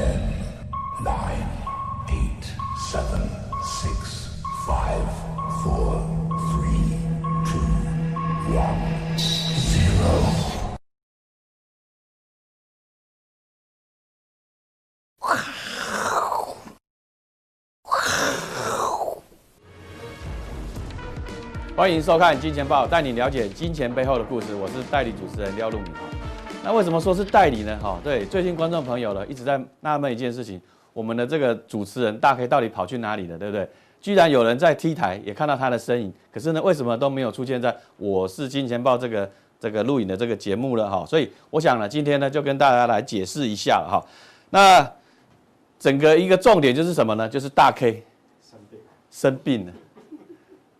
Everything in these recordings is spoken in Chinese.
Ten, nine, eight, seven, six, five, four, three, two, one, zero. 欢迎收看《金钱报》，带你了解金钱背后的故事。我是代理主持人廖路明。那为什么说是代理呢？哈，对，最近观众朋友呢一直在纳闷一件事情：我们的这个主持人大 K 到底跑去哪里了？对不对？居然有人在 T 台也看到他的身影，可是呢，为什么都没有出现在《我是金钱豹》这个这个录影的这个节目了？哈，所以我想呢，今天呢就跟大家来解释一下哈。那整个一个重点就是什么呢？就是大 K 生病生病了。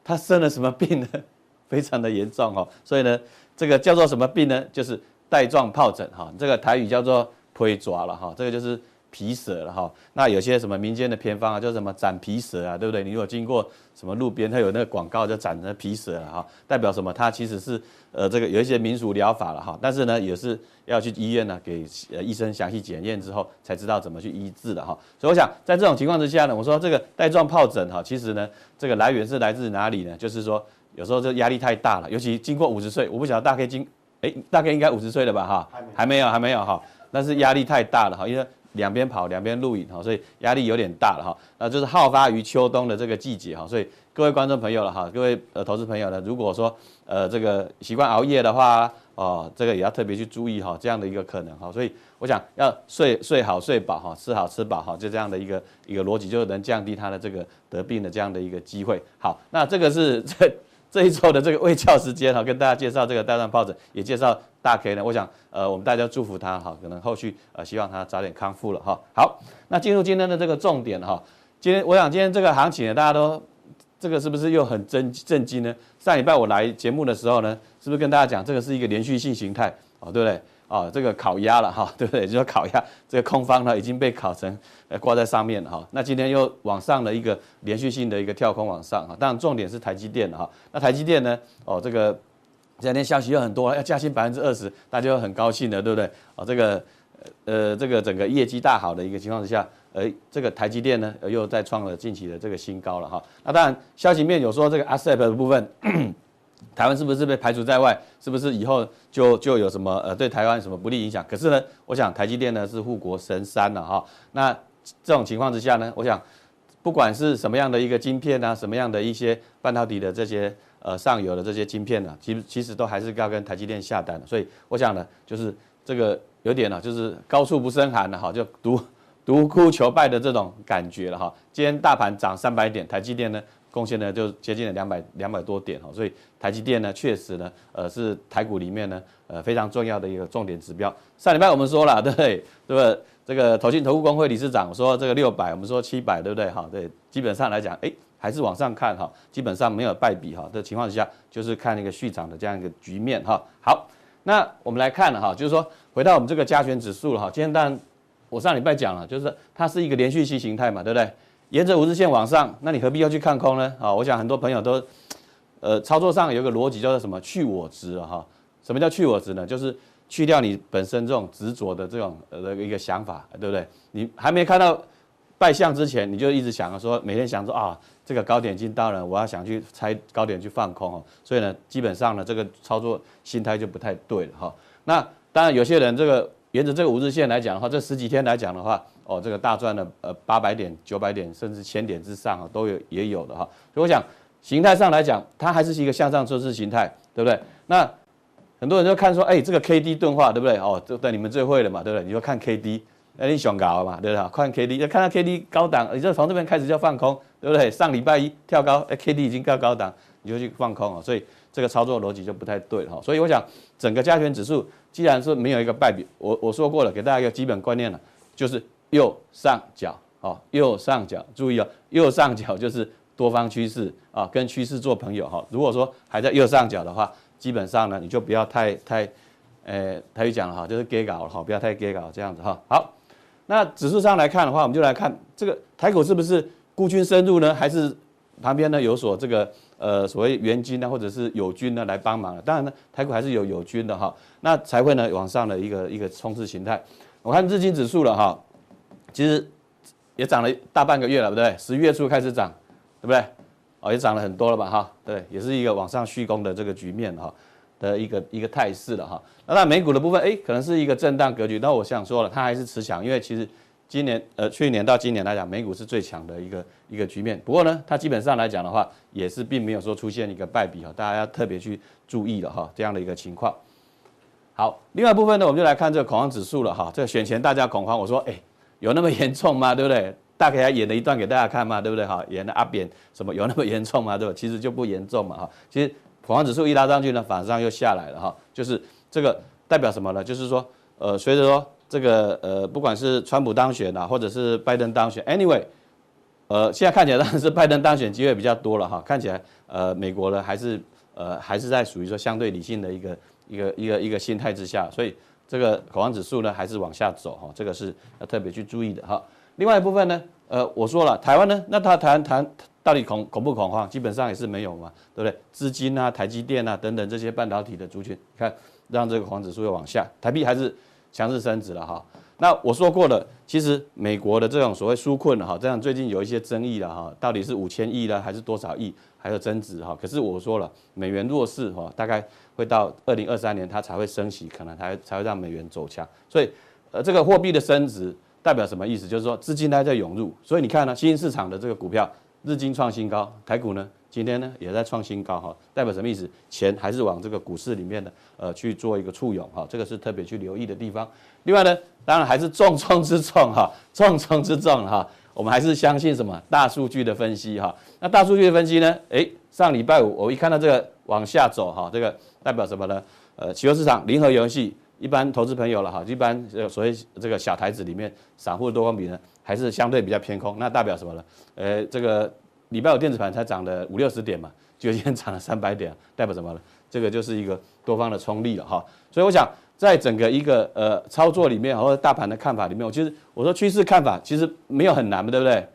他生了什么病呢？非常的严重哦，所以呢，这个叫做什么病呢？就是带状疱疹哈，这个台语叫做皮蛇了哈，这个就是皮蛇了哈。那有些什么民间的偏方啊，叫什么斩皮蛇啊，对不对？你如果经过什么路边，它有那个广告就斩那皮蛇了哈，代表什么？它其实是呃这个有一些民俗疗法了哈，但是呢也是要去医院呢给呃医生详细检验之后才知道怎么去医治的哈。所以我想在这种情况之下呢，我说这个带状疱疹哈，其实呢这个来源是来自哪里呢？就是说。有时候这压力太大了，尤其经过五十岁，我不晓得大概经，哎，大概应该五十岁了吧，哈，还没有，还没有哈，但是压力太大了哈，因为两边跑两边录影哈，所以压力有点大了哈，那就是好发于秋冬的这个季节哈，所以各位观众朋友了哈，各位呃投资朋友呢，如果说呃这个习惯熬夜的话，哦，这个也要特别去注意哈，这样的一个可能哈，所以我想要睡睡好睡饱哈，吃好吃饱哈，就这样的一个一个逻辑，就能降低他的这个得病的这样的一个机会。好，那这个是这。这一周的这个未教时间哈，跟大家介绍这个带状疱疹，也介绍大 K 呢。我想，呃，我们大家祝福他哈，可能后续呃，希望他早点康复了哈。好，那进入今天的这个重点哈。今天我想今天这个行情呢，大家都这个是不是又很震震惊呢？上礼拜我来节目的时候呢，是不是跟大家讲这个是一个连续性形态哦，对不对？哦，这个烤鸭了哈，对不对？就说烤鸭这个空方呢已经被烤成呃挂在上面了哈。那今天又往上了一个连续性的一个跳空往上哈。当然重点是台积电哈。那台积电呢？哦，这个这两天消息又很多，要加薪百分之二十，大家又很高兴的，对不对？哦，这个呃这个整个业绩大好的一个情况之下，呃这个台积电呢又再创了近期的这个新高了哈。那当然消息面有说这个 ASEP 的部分。台湾是不是被排除在外？是不是以后就就有什么呃对台湾什么不利影响？可是呢，我想台积电呢是护国神山了哈。那这种情况之下呢，我想不管是什么样的一个晶片啊，什么样的一些半导体的这些呃上游的这些晶片呢，其其实都还是要跟台积电下单的。所以我想呢，就是这个有点呢，就是高处不胜寒了哈，就独独孤求败的这种感觉了哈。今天大盘涨三百点，台积电呢？贡献呢就接近了两百两百多点哈，所以台积电呢确实呢，呃是台股里面呢呃非常重要的一个重点指标。上礼拜我们说了，对 不对？对不对？这个投信投顾公会理事长说这个六百，我们说七百，对不对？哈，对，基本上来讲，哎，还是往上看哈，基本上没有败笔哈的情况之下，就是看一个续涨的这样一个局面哈。好，那我们来看了哈，就是说回到我们这个加权指数了哈，今天当然我上礼拜讲了，就是它是一个连续性形态嘛，对不对？沿着五日线往上，那你何必要去看空呢？啊，我想很多朋友都，呃，操作上有一个逻辑叫做什么去我执啊哈？什么叫去我执呢？就是去掉你本身这种执着的这种呃一个想法，对不对？你还没看到败相之前，你就一直想着说，每天想说啊，这个高点已经到了，我要想去猜高点去放空哦。所以呢，基本上呢，这个操作心态就不太对了哈。那当然有些人这个沿着这个五日线来讲的话，这十几天来讲的话。哦，这个大赚的呃八百点、九百点，甚至千点之上啊，都有也有的哈。所以我想形态上来讲，它还是一个向上趋势形态，对不对？那很多人就看说，哎，这个 K D 钝化，对不对？哦，这对你们最会了嘛，对不对？你就看 K D，那你想搞嘛，对不对？看 K D，就看到 K D 高档，你就从这边开始就放空，对不对？上礼拜一跳高，哎，K D 已经高高档，你就去放空啊。所以这个操作逻辑就不太对哈。所以我想整个加权指数既然是没有一个败笔，我我说过了，给大家一个基本观念了，就是。右上角，哦，右上角，注意哦，右上角就是多方趋势啊，跟趋势做朋友哈。如果说还在右上角的话，基本上呢，你就不要太太，呃，台语讲了哈，就是给搞了哈，不要太给搞这样子哈。好，那指数上来看的话，我们就来看这个台股是不是孤军深入呢？还是旁边呢有所这个呃所谓援军呢，或者是友军呢来帮忙？当然呢，台股还是有友军的哈，那才会呢往上的一个一个冲刺形态。我看日经指数了哈。其实也涨了大半个月了，对不对？十一月初开始涨，对不对？哦，也涨了很多了吧？哈，对，也是一个往上续攻的这个局面哈的一个一个态势了哈。那那美股的部分，哎，可能是一个震荡格局。那我想说了，它还是持强，因为其实今年呃去年到今年来讲，美股是最强的一个一个局面。不过呢，它基本上来讲的话，也是并没有说出现一个败笔哈，大家要特别去注意了哈，这样的一个情况。好，另外部分呢，我们就来看这个恐慌指数了哈。这个选前大家恐慌，我说哎，有那么严重吗？对不对？大概还演了一段给大家看嘛，对不对？哈，演的阿扁什么有那么严重吗？对吧？其实就不严重嘛，哈。其实恐慌指数一拉上去呢，反上又下来了，哈。就是这个代表什么呢？就是说，呃，随着说这个呃，不管是川普当选啊，或者是拜登当选，anyway，呃，现在看起来当然是拜登当选机会比较多了，哈。看起来呃，美国呢还是呃还是在属于说相对理性的一个一个一个一个心态之下，所以这个恐慌指数呢还是往下走，哈。这个是要特别去注意的，哈。另外一部分呢，呃，我说了，台湾呢，那它台湾谈到底恐恐不恐慌？基本上也是没有嘛，对不对？资金啊、台积电啊等等这些半导体的族群，你看让这个恐慌指数又往下，台币还是强势升值了哈。那我说过了，其实美国的这种所谓纾困哈，这样最近有一些争议了哈，到底是五千亿呢，还是多少亿，还有增值哈？可是我说了，美元弱势哈，大概会到二零二三年它才会升息，可能才才会让美元走强。所以，呃，这个货币的升值。代表什么意思？就是说资金它在涌入，所以你看呢，新兴市场的这个股票日经创新高，台股呢今天呢也在创新高哈，代表什么意思？钱还是往这个股市里面的呃去做一个簇拥哈，这个是特别去留意的地方。另外呢，当然还是重中之重哈，重中之重哈，我们还是相信什么大数据的分析哈。那大数据的分析呢？诶，上礼拜五我一看到这个往下走哈，这个代表什么呢？呃，期货市场零和游戏。一般投资朋友了哈，一般呃所谓这个小台子里面，散户的多空比呢，还是相对比较偏空。那代表什么呢？呃，这个礼拜五电子盘才涨了五六十点嘛，就今天涨了三百点，代表什么呢？这个就是一个多方的冲力了哈。所以我想，在整个一个呃操作里面，或者大盘的看法里面，我其实我说趋势看法其实没有很难嘛，对不对？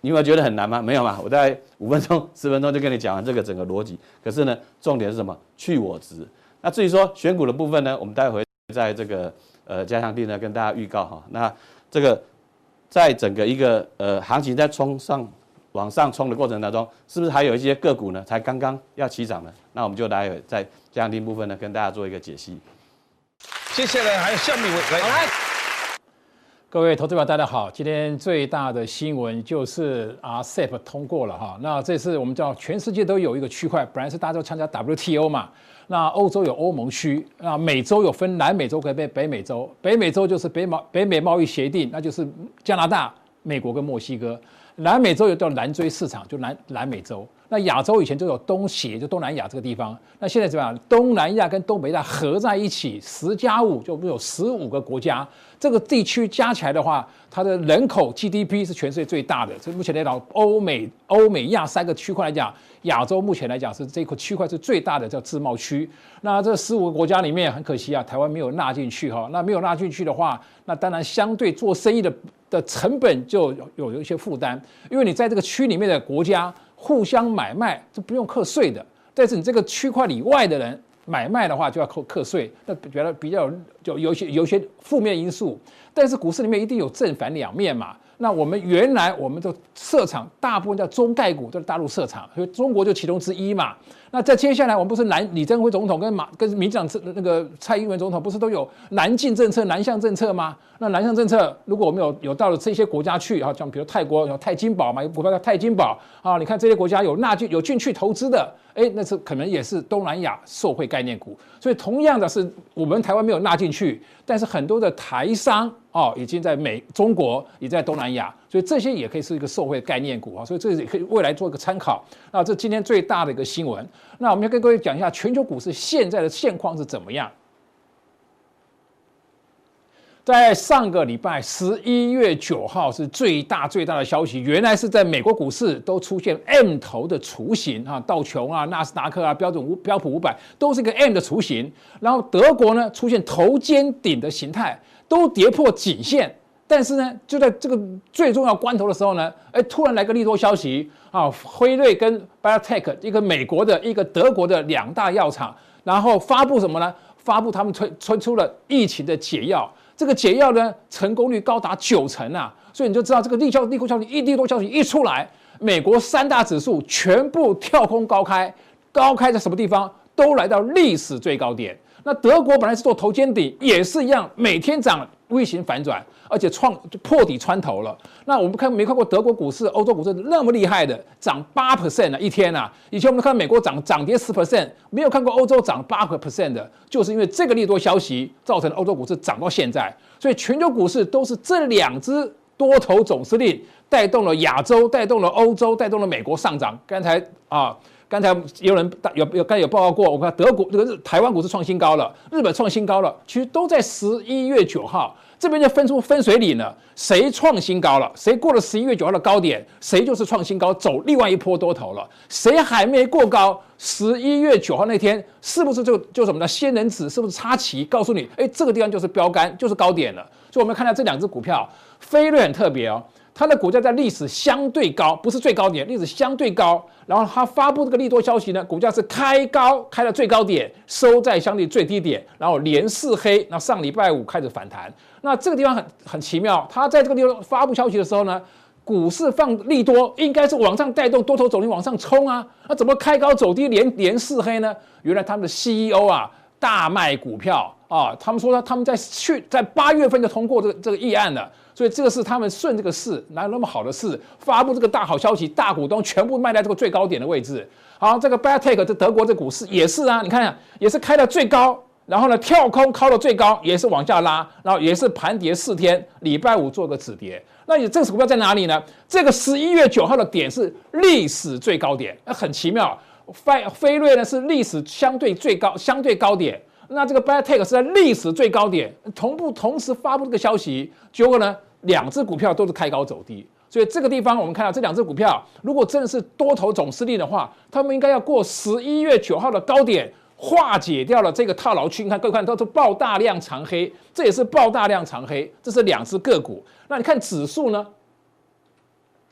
你有没有觉得很难吗？没有嘛，我大概五分钟、十分钟就跟你讲完这个整个逻辑。可是呢，重点是什么？去我值。那至于说选股的部分呢，我们待会。在这个呃加强地呢，跟大家预告哈，那这个在整个一个呃行情在冲上往上冲的过程当中，是不是还有一些个股呢，才刚刚要起涨呢？那我们就来在加强地部分呢，跟大家做一个解析。接下来还有下面一位来，来各位投资者大家好，今天最大的新闻就是 RCEP 通过了哈，那这次我们知道全世界都有一个区块，本来是大家都参加 WTO 嘛。那欧洲有欧盟区，那美洲有分南美洲跟北北美洲，北美洲就是北美北美贸易协定，那就是加拿大、美国跟墨西哥。南美洲有叫南锥市场，就南南美洲。那亚洲以前就有东协，就东南亚这个地方。那现在怎么样？东南亚跟东北亚合在一起，十加五就有十五个国家。这个地区加起来的话，它的人口 GDP 是全世界最大的。这目前来讲，欧美、欧美亚三个区块来讲，亚洲目前来讲是这个区块是最大的，叫自贸区。那这十五个国家里面，很可惜啊，台湾没有纳进去哈。那没有纳进去的话，那当然相对做生意的的成本就有有一些负担，因为你在这个区里面的国家。互相买卖这不用课税的，但是你这个区块以外的人买卖的话就要扣课税，那觉得比较就有些有些负面因素。但是股市里面一定有正反两面嘛。那我们原来我们的设厂大部分叫中概股都是大陆设厂，所以中国就其中之一嘛。那在接下来，我们不是南李登辉总统跟马跟民进党那个蔡英文总统不是都有南进政策、南向政策吗？那南向政策，如果我们有有到了这些国家去，哈，像比如泰国有泰金宝嘛，有股票叫泰金宝啊，你看这些国家有纳进有进去投资的，哎，那是可能也是东南亚受惠概念股。所以同样的是，我们台湾没有纳进去，但是很多的台商。哦，已经在美、中国，也在东南亚，所以这些也可以是一个社会概念股啊，所以这也可以未来做一个参考。那这今天最大的一个新闻，那我们要跟各位讲一下全球股市现在的现况是怎么样。在上个礼拜十一月九号是最大最大的消息，原来是在美国股市都出现 M 头的雏形啊，道琼啊、纳斯达克啊、标准五标普五百都是一个 M 的雏形，然后德国呢出现头肩顶的形态。都跌破颈线，但是呢，就在这个最重要关头的时候呢，哎，突然来个利多消息啊，辉瑞跟 Biotech 一个美国的，一个德国的两大药厂，然后发布什么呢？发布他们推推出了疫情的解药，这个解药呢，成功率高达九成啊！所以你就知道这个利效利空消息一利多消息一出来，美国三大指数全部跳空高开，高开在什么地方？都来到历史最高点。那德国本来是做头肩底，也是一样，每天涨 V 型反转，而且创破底穿头了。那我们看没看过德国股市、欧洲股市那么厉害的涨八 percent 啊一天啊？以前我们看美国涨涨跌十 percent，没有看过欧洲涨八个 percent 的，就是因为这个利多消息造成欧洲股市涨到现在。所以全球股市都是这两只多头总司令带动了亚洲，带动了欧洲，带动了美国上涨。刚才啊。刚才有人有有刚才有报告过，我看德国这个日台湾股市创新高了，日本创新高了，其实都在十一月九号这边就分出分水岭了，谁创新高了，谁过了十一月九号的高点，谁就是创新高，走另外一波多头了。谁还没过高，十一月九号那天是不是就就什么呢？仙人指是不是插旗告诉你，哎，这个地方就是标杆，就是高点了。所以我们看到这两只股票，飞瑞很特别哦。它的股价在历史相对高，不是最高点，历史相对高。然后它发布这个利多消息呢，股价是开高，开到最高点，收在相对最低点，然后连四黑。那上礼拜五开始反弹。那这个地方很很奇妙，它在这个地方发布消息的时候呢，股市放利多，应该是往上带动多头走你往上冲啊。那怎么开高走低连连四黑呢？原来他们的 CEO 啊大卖股票啊，他们说呢，他们在去在八月份就通过这个这个议案了。所以这个是他们顺这个势，哪有那么好的事？发布这个大好消息，大股东全部卖在这个最高点的位置。好，这个 BioNTech 这德国这股市也是啊，你看下也是开到最高，然后呢跳空靠到最高，也是往下拉，然后也是盘跌四天，礼拜五做个止跌。那你这个股票在哪里呢？这个十一月九号的点是历史最高点，那很奇妙。飞飞瑞呢是历史相对最高相对高点。那这个 b a t e c h 是在历史最高点，同步同时发布这个消息，结果呢，两只股票都是开高走低，所以这个地方我们看到这两只股票，如果真的是多头总司令的话，他们应该要过十一月九号的高点，化解掉了这个套牢区。你看各位看都是爆大量长黑，这也是爆大量长黑，这是两只个股。那你看指数呢？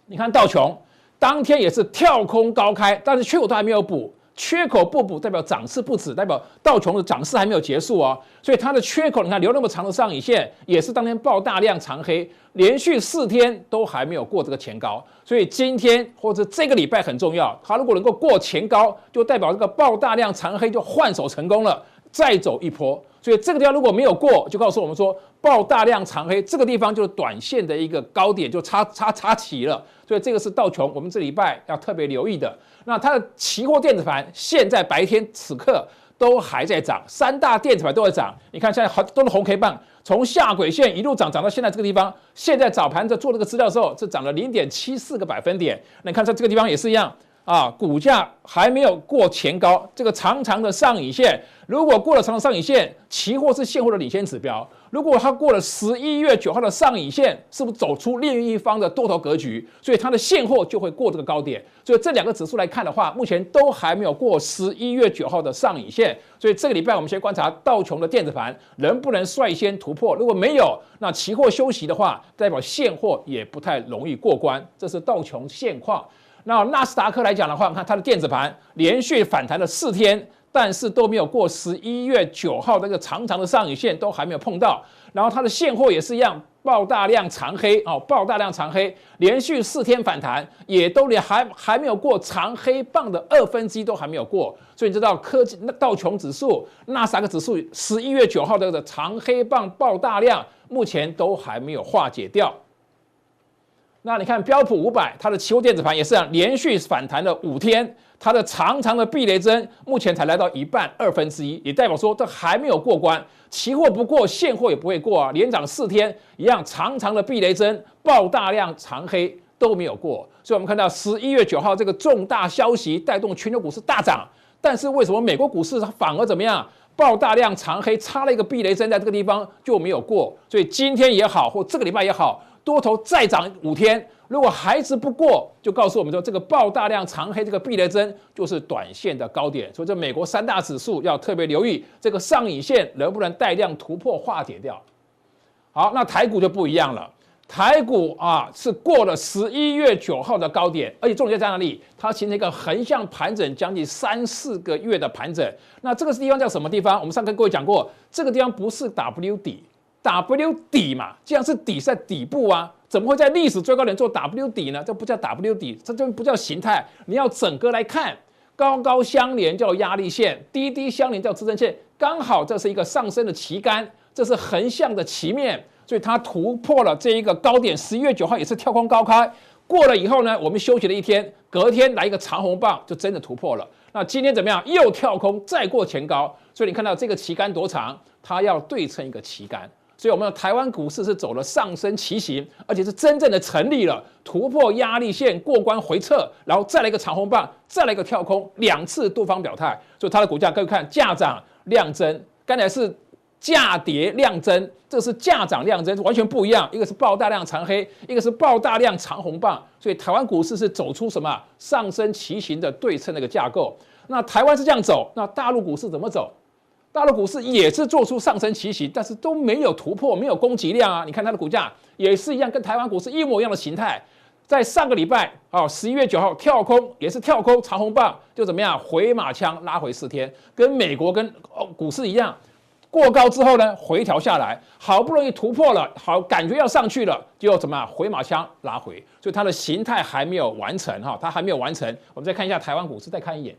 你看道琼，当天也是跳空高开，但是缺口都还没有补。缺口不补代表涨势不止，代表道琼的涨势还没有结束哦。所以它的缺口，你看留那么长的上影线，也是当天爆大量长黑，连续四天都还没有过这个前高。所以今天或者这个礼拜很重要，它如果能够过前高，就代表这个爆大量长黑就换手成功了，再走一波。所以这个地方如果没有过，就告诉我们说爆大量长黑，这个地方就是短线的一个高点，就插插插齐了。所以这个是道琼，我们这礼拜要特别留意的。那它的期货电子盘现在白天此刻都还在涨，三大电子盘都在涨。你看现在好都是红 K 棒，从下轨线一路涨涨到现在这个地方。现在早盘在做这个资料的时候，是涨了零点七四个百分点。那你看在这个地方也是一样。啊，股价还没有过前高，这个长长的上影线，如果过了长长上影线，期货是现货的领先指标。如果它过了十一月九号的上影线，是不是走出另一方的多头格局？所以它的现货就会过这个高点。所以这两个指数来看的话，目前都还没有过十一月九号的上影线。所以这个礼拜我们先观察道琼的电子盘能不能率先突破。如果没有，那期货休息的话，代表现货也不太容易过关。这是道琼现况。那纳斯达克来讲的话，看它的电子盘连续反弹了四天，但是都没有过十一月九号那个长长的上影线，都还没有碰到。然后它的现货也是一样，爆大量长黑哦，爆大量长黑，连续四天反弹，也都连还还没有过长黑棒的二分之一都还没有过。所以你知道科技那道琼指数、纳斯达克指数十一月九号的长黑棒爆大量，目前都还没有化解掉。那你看标普五百，它的期货电子盘也是啊，连续反弹了五天，它的长长的避雷针目前才来到一半二分之一，也代表说这还没有过关，期货不过，现货也不会过啊，连涨四天一样，长长的避雷针爆大量长黑都没有过，所以我们看到十一月九号这个重大消息带动全球股市大涨，但是为什么美国股市它反而怎么样？爆大量长黑，插了一个避雷针在这个地方就没有过，所以今天也好，或这个礼拜也好。多头再涨五天，如果还是不过，就告诉我们说，这个爆大量长黑这个避雷针就是短线的高点。所以，这美国三大指数要特别留意这个上影线能不能带量突破化解掉。好，那台股就不一样了，台股啊是过了十一月九号的高点，而且重点在哪里？它形成一个横向盘整将近三四个月的盘整。那这个地方叫什么地方？我们上次跟各位讲过，这个地方不是 W 底。W 底嘛，既然是底在底部啊，怎么会在历史最高点做 W 底呢？这不叫 W 底，这就不叫形态。你要整个来看，高高相连叫压力线，低低相连叫支撑线，刚好这是一个上升的旗杆，这是横向的旗面，所以它突破了这一个高点。十一月九号也是跳空高开，过了以后呢，我们休息了一天，隔天来一个长红棒，就真的突破了。那今天怎么样？又跳空再过前高，所以你看到这个旗杆多长？它要对称一个旗杆。所以，我们的台湾股市是走了上升旗形，而且是真正的成立了，突破压力线过关回撤，然后再来一个长红棒，再来一个跳空，两次多方表态。所以它的股价各位看，价涨量增，刚才是价跌量增，这是价涨量增，完全不一样。一个是爆大量长黑，一个是爆大量长红棒。所以台湾股市是走出什么上升旗形的对称那个架构。那台湾是这样走，那大陆股市怎么走？大陆股市也是做出上升旗形，但是都没有突破，没有攻击量啊！你看它的股价也是一样，跟台湾股市一模一样的形态。在上个礼拜哦，十一月九号跳空也是跳空长红棒，就怎么样回马枪拉回四天，跟美国跟哦股市一样，过高之后呢回调下来，好不容易突破了，好感觉要上去了，就怎么样回马枪拉回，所以它的形态还没有完成哈，它还没有完成。我们再看一下台湾股市，再看一眼。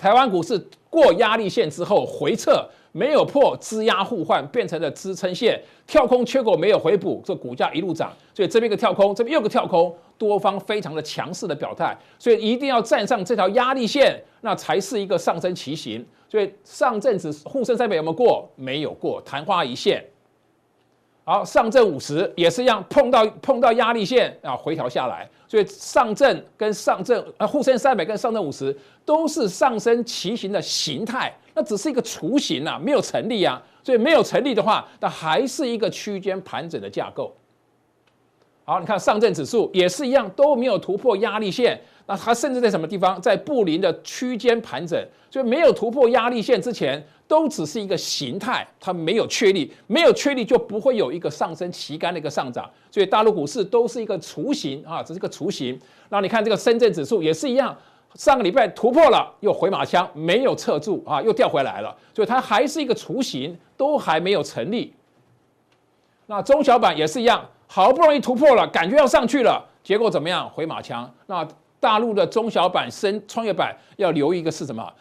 台湾股市过压力线之后回撤，没有破支压互换，变成了支撑线，跳空缺口没有回补，这股价一路涨。所以这边一个跳空，这边又个跳空，多方非常的强势的表态，所以一定要站上这条压力线，那才是一个上升旗形。所以上证指沪深三百有没有过？没有过，昙花一现。好，上证五十也是一样，碰到碰到压力线啊，回调下来。所以上证跟上证啊，沪深三百跟上证五十都是上升旗形的形态，那只是一个雏形啊，没有成立啊。所以没有成立的话，那还是一个区间盘整的架构。好，你看上证指数也是一样，都没有突破压力线。那它甚至在什么地方，在布林的区间盘整，所以没有突破压力线之前，都只是一个形态，它没有确立，没有确立就不会有一个上升旗杆的一个上涨。所以大陆股市都是一个雏形啊，只是个雏形。那你看这个深圳指数也是一样，上个礼拜突破了，又回马枪，没有撤住啊，又掉回来了，所以它还是一个雏形，都还没有成立。那中小板也是一样，好不容易突破了，感觉要上去了，结果怎么样？回马枪。那大陆的中小板、深创业板要留一个是什么？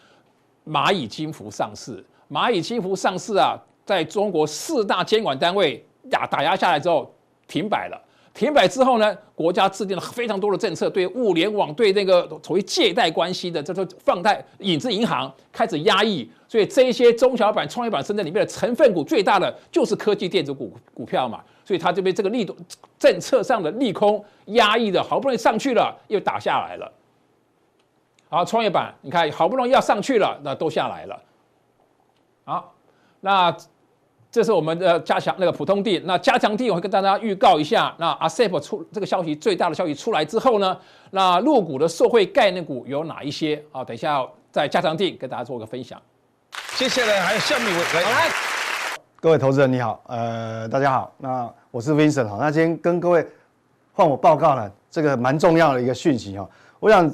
蚂蚁金服上市，蚂蚁金服上市啊，在中国四大监管单位打打压下来之后停摆了。停摆之后呢，国家制定了非常多的政策，对物联网、对那个所谓借贷关系的，这个放贷影子银行开始压抑。所以这些中小板、创业板深圳里面的成分股最大的就是科技电子股股票嘛。所以它就被这个利多政策上的利空压抑的，好不容易上去了，又打下来了。好，创业板你看，好不容易要上去了，那都下来了。好，那这是我们的加强那个普通地。那加强地我会跟大家预告一下。那 ASEP 出这个消息最大的消息出来之后呢，那入股的受惠概念股有哪一些？啊，等一下在加强地跟大家做个分享。接下来还有下面一位来。来各位投资人你好，呃，大家好，那我是 Vincent 哈，那今天跟各位换我报告了这个蛮重要的一个讯息哈，我想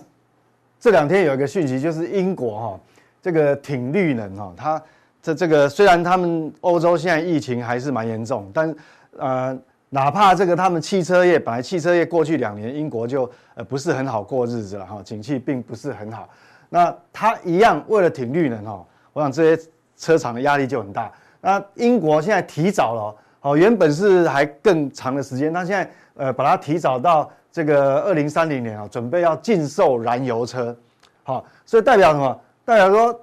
这两天有一个讯息就是英国哈，这个挺绿能哈，它这这个虽然他们欧洲现在疫情还是蛮严重，但呃，哪怕这个他们汽车业本来汽车业过去两年英国就呃不是很好过日子了哈，景气并不是很好，那他一样为了挺绿能哈，我想这些车厂的压力就很大。那英国现在提早了，哦，原本是还更长的时间，那现在呃把它提早到这个二零三零年啊，准备要禁售燃油车，好，所以代表什么？代表说，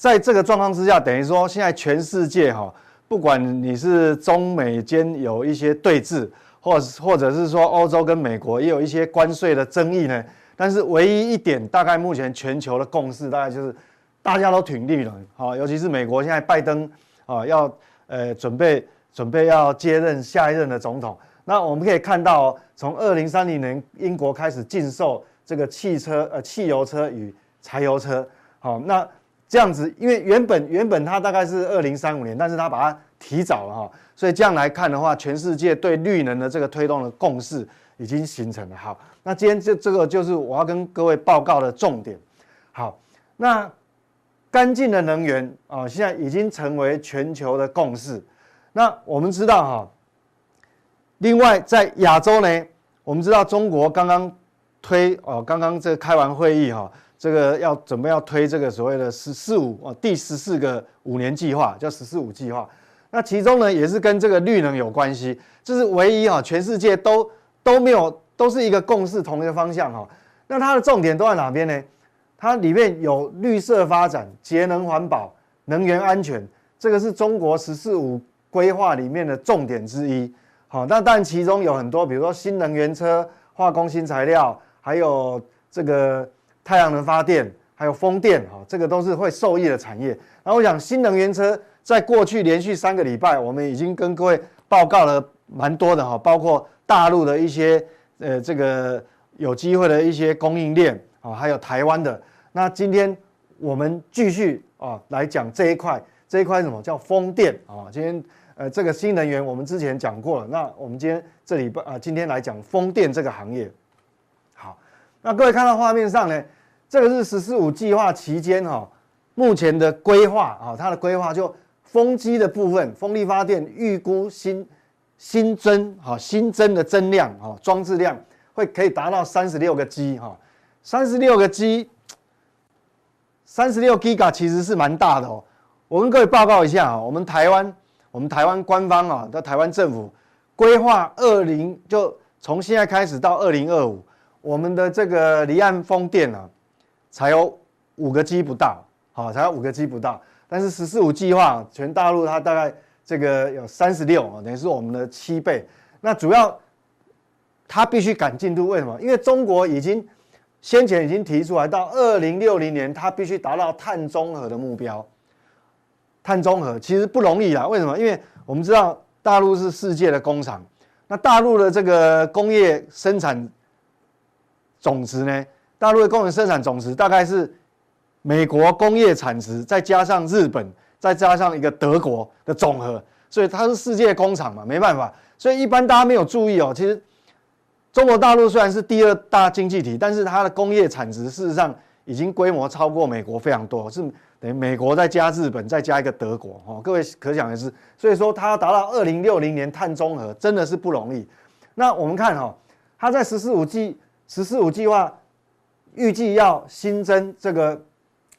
在这个状况之下，等于说现在全世界哈，不管你是中美间有一些对峙，或或者是说欧洲跟美国也有一些关税的争议呢，但是唯一一点，大概目前全球的共识大概就是大家都挺绿能，好，尤其是美国现在拜登。啊，要呃准备准备要接任下一任的总统。那我们可以看到，从二零三零年英国开始禁售这个汽车呃汽油车与柴油车。好，那这样子，因为原本原本它大概是二零三五年，但是它把它提早了哈。所以这样来看的话，全世界对绿能的这个推动的共识已经形成了。好，那今天这这个就是我要跟各位报告的重点。好，那。干净的能源啊，现在已经成为全球的共识。那我们知道哈，另外在亚洲呢，我们知道中国刚刚推哦，刚刚这开完会议哈，这个要准备要推这个所谓的“十四五”哦，第十四个五年计划叫“十四五”计划。那其中呢，也是跟这个绿能有关系，这是唯一哈，全世界都都没有，都是一个共识，同一个方向哈。那它的重点都在哪边呢？它里面有绿色发展、节能环保、能源安全，这个是中国“十四五”规划里面的重点之一。好，那但其中有很多，比如说新能源车、化工新材料，还有这个太阳能发电，还有风电，哈，这个都是会受益的产业。然后我想新能源车。在过去连续三个礼拜，我们已经跟各位报告了蛮多的哈，包括大陆的一些呃这个有机会的一些供应链啊，还有台湾的。那今天我们继续啊来讲这一块，这一块什么叫风电啊？今天呃这个新能源我们之前讲过了，那我们今天这礼拜啊今天来讲风电这个行业。好，那各位看到画面上呢，这个是“十四五”计划期间哈，目前的规划啊，它的规划就。风机的部分，风力发电预估新新增哈新增的增量哈装置量会可以达到三十六个 G 哈，三十六个 G，三十六 Giga 其实是蛮大的哦。我跟各位报告一下啊，我们台湾我们台湾官方啊在台湾政府规划二零就从现在开始到二零二五，我们的这个离岸风电啊才有五个 G 不到，好才有五个 G 不到。但是“十四五”计划，全大陆它大概这个有三十六啊，等于是我们的七倍。那主要它必须赶进度，为什么？因为中国已经先前已经提出来，到二零六零年它必须达到碳中和的目标。碳中和其实不容易啦，为什么？因为我们知道大陆是世界的工厂，那大陆的这个工业生产总值呢？大陆的工业生产总值大概是。美国工业产值再加上日本，再加上一个德国的总和，所以它是世界工厂嘛，没办法。所以一般大家没有注意哦，其实中国大陆虽然是第二大经济体，但是它的工业产值事实上已经规模超过美国非常多，是等于美国再加日本再加一个德国哦。各位可想而知，所以说它要达到二零六零年碳中和真的是不容易。那我们看哈，它在十四五计十四五计划预计要新增这个。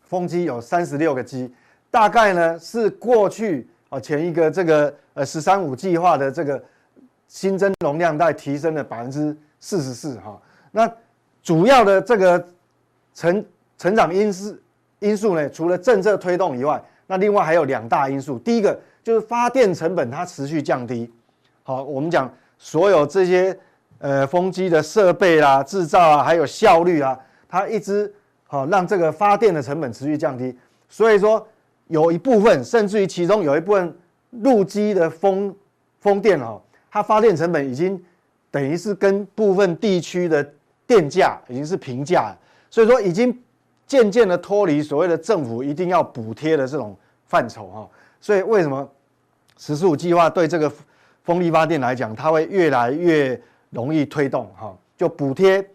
风机有三十六个 G，大概呢是过去啊前一个这个呃“十三五”计划的这个新增容量在提升了百分之四十四哈。那主要的这个成成长因素因素呢，除了政策推动以外，那另外还有两大因素。第一个就是发电成本它持续降低。好，我们讲所有这些呃风机的设备啦、制造啊，还有效率啊，它一直。好，让这个发电的成本持续降低，所以说有一部分，甚至于其中有一部分陆基的风风电哦，它发电成本已经等于是跟部分地区的电价已经是平价了，所以说已经渐渐的脱离所谓的政府一定要补贴的这种范畴哈。所以为什么“十四五”计划对这个风力发电来讲，它会越来越容易推动哈？就补贴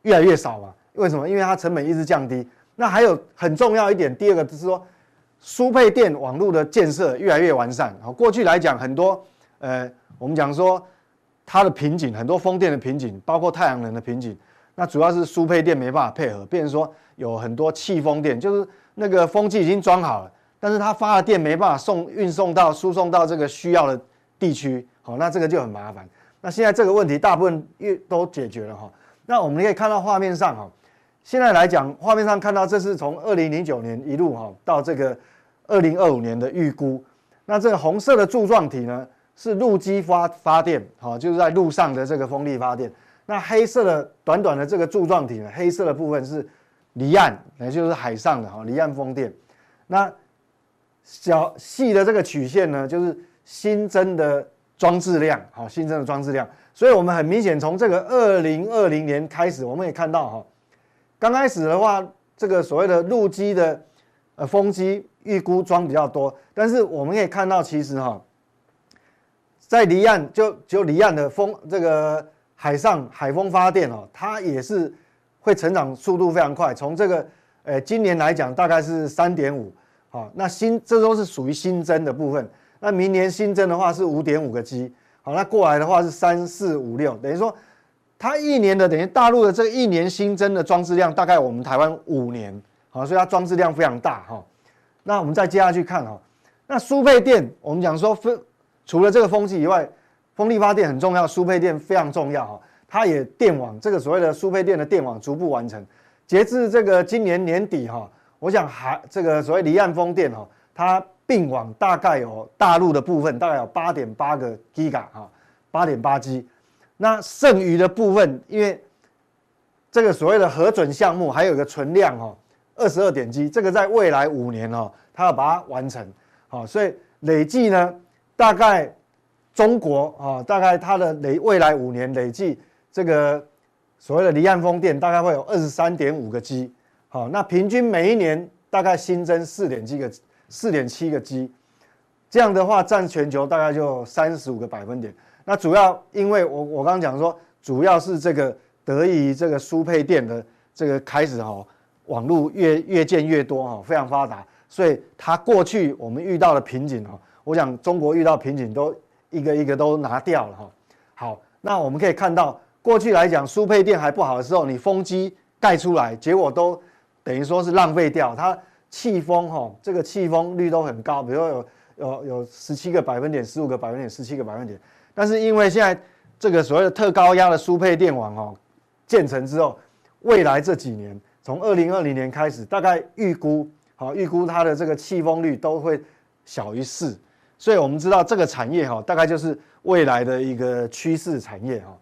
越来越少嘛。为什么？因为它成本一直降低。那还有很重要一点，第二个就是说，输配电网络的建设越来越完善。好，过去来讲很多，呃，我们讲说它的瓶颈，很多风电的瓶颈，包括太阳能的瓶颈，那主要是输配电没办法配合。变成说有很多弃风电，就是那个风机已经装好了，但是它发的电没办法送运送到输送到这个需要的地区。好，那这个就很麻烦。那现在这个问题大部分越都解决了哈。那我们可以看到画面上哈。现在来讲，画面上看到这是从二零零九年一路哈到这个二零二五年的预估。那这个红色的柱状体呢是陆基发发电，哈，就是在陆上的这个风力发电。那黑色的短短的这个柱状体呢，黑色的部分是离岸，也就是海上的哈离岸风电。那小细的这个曲线呢，就是新增的装置量，好，新增的装置量。所以我们很明显从这个二零二零年开始，我们也看到哈。刚开始的话，这个所谓的陆基的呃风机预估装比较多，但是我们可以看到，其实哈，在离岸就就离岸的风这个海上海风发电哦，它也是会成长速度非常快。从这个呃今年来讲，大概是三点五，好，那新这都是属于新增的部分。那明年新增的话是五点五个 G，好，那过来的话是三四五六，等于说它一年的等于大陆的这一年新增的装置量大概我们台湾五年，好，所以它装置量非常大哈。那我们再接下去看哈，那输配电我们讲说分除了这个风机以外，风力发电很重要，输配电非常重要哈，它也电网这个所谓的输配电的电网逐步完成，截至这个今年年底哈，我想还这个所谓离岸风电哈，它。并网大概有大陆的部分大概有八点八个 Giga 哈，八点八 G，那剩余的部分，因为这个所谓的核准项目还有一个存量哦，二十二点 G，这个在未来五年哦，它要把它完成，好，所以累计呢，大概中国啊，大概它的累未来五年累计这个所谓的离岸风电大概会有二十三点五个 G，好，那平均每一年大概新增四点几个。四点七个 G，这样的话占全球大概就三十五个百分点。那主要因为我我刚刚讲说，主要是这个得益于这个输配电的这个开始哈，网络越越建越多哈，非常发达，所以它过去我们遇到的瓶颈哈，我想中国遇到瓶颈都一个一个都拿掉了哈。好，那我们可以看到过去来讲输配电还不好的时候，你风机盖出来，结果都等于说是浪费掉它。气风哈，这个气风率都很高，比如说有有有十七个百分点、十五个百分点、十七个百分点。但是因为现在这个所谓的特高压的输配电网哈建成之后，未来这几年，从二零二零年开始，大概预估好预估它的这个气风率都会小于四，所以我们知道这个产业哈大概就是未来的一个趋势产业哈。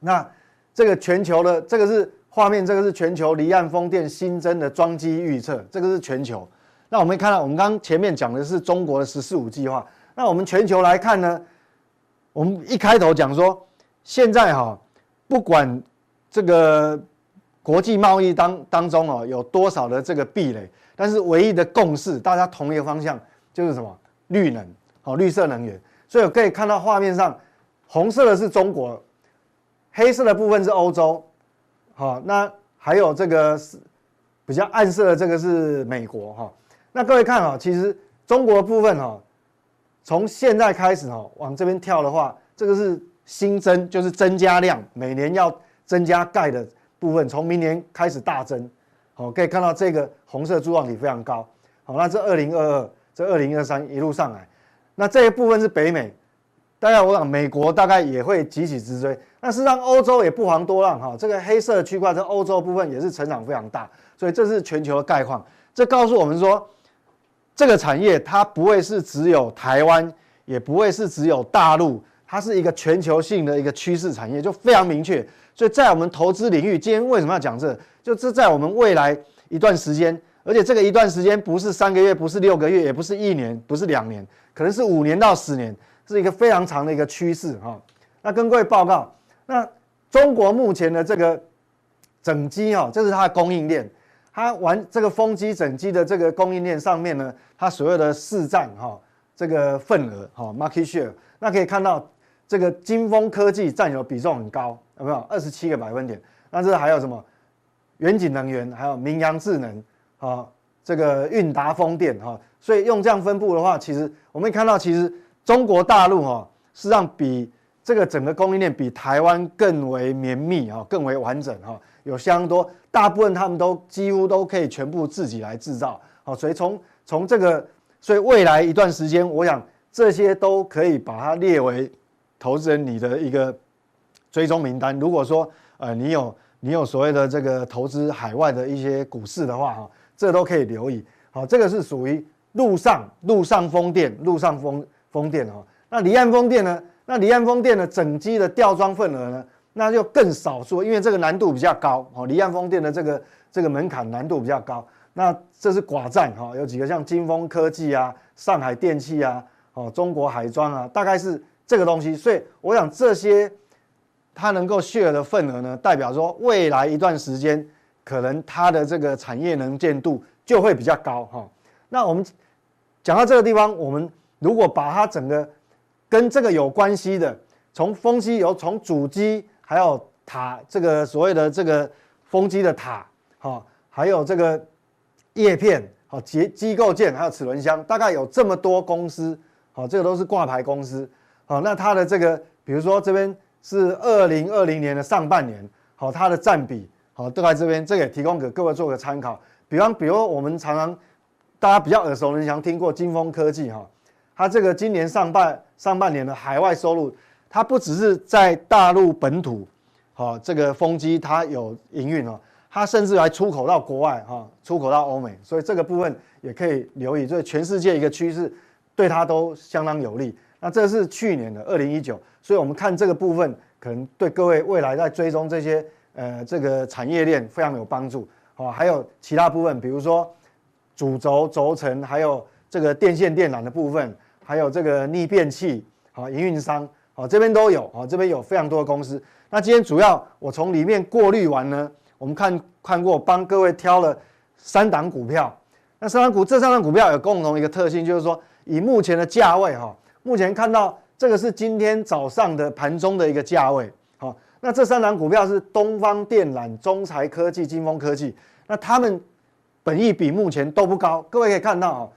那这个全球的这个是。画面这个是全球离岸风电新增的装机预测，这个是全球。那我们看到，我们刚前面讲的是中国的“十四五”计划。那我们全球来看呢，我们一开头讲说，现在哈，不管这个国际贸易当当中哦有多少的这个壁垒，但是唯一的共识，大家同一个方向就是什么？绿能，哦，绿色能源。所以我可以看到画面上，红色的是中国，黑色的部分是欧洲。好，那还有这个是比较暗色的，这个是美国哈。那各位看哈，其实中国的部分哈，从现在开始哈，往这边跳的话，这个是新增，就是增加量，每年要增加钙的部分，从明年开始大增。好，可以看到这个红色柱状体非常高。好，那这二零二二，这二零二三一路上来，那这一部分是北美。大概我想，美国大概也会急起直追。那事实上，欧洲也不遑多让哈。这个黑色区块，在欧洲部分也是成长非常大，所以这是全球的概况。这告诉我们说，这个产业它不会是只有台湾，也不会是只有大陆，它是一个全球性的一个趋势产业，就非常明确。所以在我们投资领域，今天为什么要讲这？就这在我们未来一段时间，而且这个一段时间不是三个月，不是六个月，也不是一年，不是两年，可能是五年到十年。是一个非常长的一个趋势哈，那跟各位报告，那中国目前的这个整机哈，这是它的供应链，它完这个风机整机的这个供应链上面呢，它所有的市占哈，这个份额哈，market share，那可以看到这个金风科技占有比重很高，有没有？二十七个百分点，那这还有什么？远景能源，还有明阳智能啊，这个韵达风电哈，所以用这样分布的话，其实我们看到其实。中国大陆哈，实际上比这个整个供应链比台湾更为绵密哈，更为完整哈，有相当多，大部分他们都几乎都可以全部自己来制造，好，所以从从这个，所以未来一段时间，我想这些都可以把它列为投资人你的一个追踪名单。如果说呃你有你有所谓的这个投资海外的一些股市的话哈，这都可以留意。好，这个是属于陆上陆上风电，陆上风。风电哈，那离岸风电呢？那离岸风电的整机的吊装份额呢？那就更少数，因为这个难度比较高哦。离岸风电的这个这个门槛难度比较高。那这是寡占哈，有几个像金锋科技啊、上海电气啊、哦中国海装啊，大概是这个东西。所以我想这些它能够 share 的份额呢，代表说未来一段时间可能它的这个产业能见度就会比较高哈。那我们讲到这个地方，我们。如果把它整个跟这个有关系的，从风机由从主机，还有塔这个所谓的这个风机的塔，哈，还有这个叶片，好结机构件，还有齿轮箱，大概有这么多公司，好，这个都是挂牌公司，好，那它的这个，比如说这边是二零二零年的上半年，好，它的占比，好，都在这边，这个也提供给各位做个参考。比方，比如我们常常大家比较耳熟能详听过金锋科技哈，它这个今年上半上半年的海外收入，它不只是在大陆本土，好，这个风机它有营运哦。它甚至还出口到国外，哈，出口到欧美，所以这个部分也可以留意。所以全世界一个趋势，对它都相当有利。那这是去年的二零一九，所以我们看这个部分，可能对各位未来在追踪这些呃这个产业链非常有帮助。好，还有其他部分，比如说主轴、轴承，还有这个电线电缆的部分，还有这个逆变器，好，营运商，好，这边都有，好，这边有非常多的公司。那今天主要我从里面过滤完呢。我们看看过，帮各位挑了三档股票。那三档股，这三档股票有共同一个特性，就是说以目前的价位哈，目前看到这个是今天早上的盘中的一个价位。好，那这三档股票是东方电缆、中材科技、金锋科技。那他们本益比目前都不高。各位可以看到啊，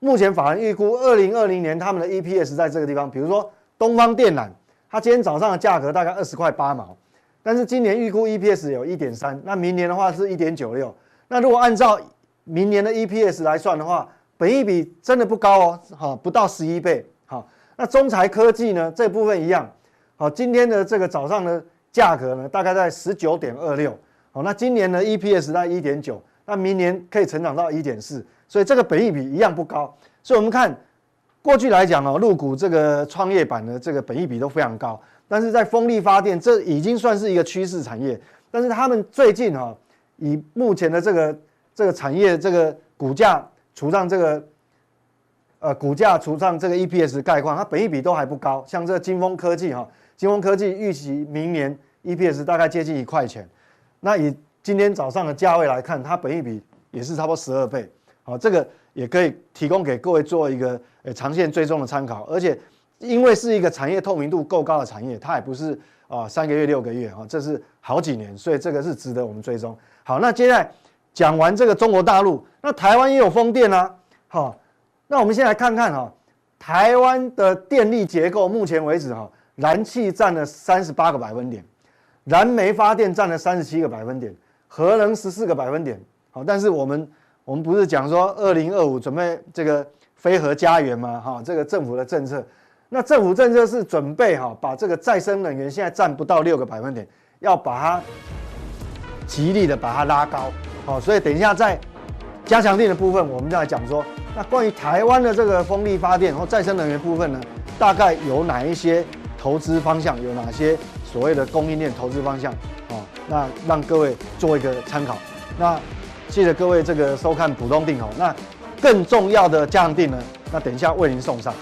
目前法人预估二零二零年他们的 EPS 在这个地方，比如说东方电缆，它今天早上的价格大概二十块八毛。但是今年预估 EPS 有一点三，那明年的话是一点九六。那如果按照明年的 EPS 来算的话，本益比真的不高哦，好，不到十一倍。好，那中材科技呢，这部分一样，好，今天的这个早上的价格呢，大概在十九点二六。好，那今年的 EPS 在一点九，那明年可以成长到一点四，所以这个本益比一样不高。所以我们看过去来讲哦，入股这个创业板的这个本益比都非常高。但是在风力发电，这已经算是一个趋势产业。但是他们最近哈，以目前的这个这个产业这个股价除上这个呃股价除上这个 EPS 概况，它本益比都还不高。像这个金锋科技哈，金锋科技预期明年 EPS 大概接近一块钱。那以今天早上的价位来看，它本益比也是差不多十二倍。好，这个也可以提供给各位做一个呃长线追踪的参考，而且。因为是一个产业透明度够高的产业，它也不是啊三个月六个月啊，这是好几年，所以这个是值得我们追踪。好，那接下来讲完这个中国大陆，那台湾也有风电啊。好，那我们先来看看哈，台湾的电力结构，目前为止哈，燃气占了三十八个百分点，燃煤发电占了三十七个百分点，核能十四个百分点。好，但是我们我们不是讲说二零二五准备这个非核家园吗？哈，这个政府的政策。那政府政策是准备哈，把这个再生能源现在占不到六个百分点，要把它极力的把它拉高，好，所以等一下在加强电的部分，我们就来讲说，那关于台湾的这个风力发电或再生能源部分呢，大概有哪一些投资方向，有哪些所谓的供应链投资方向，哦，那让各位做一个参考。那记得各位这个收看浦东定投，那更重要的加强定呢，那等一下为您送上。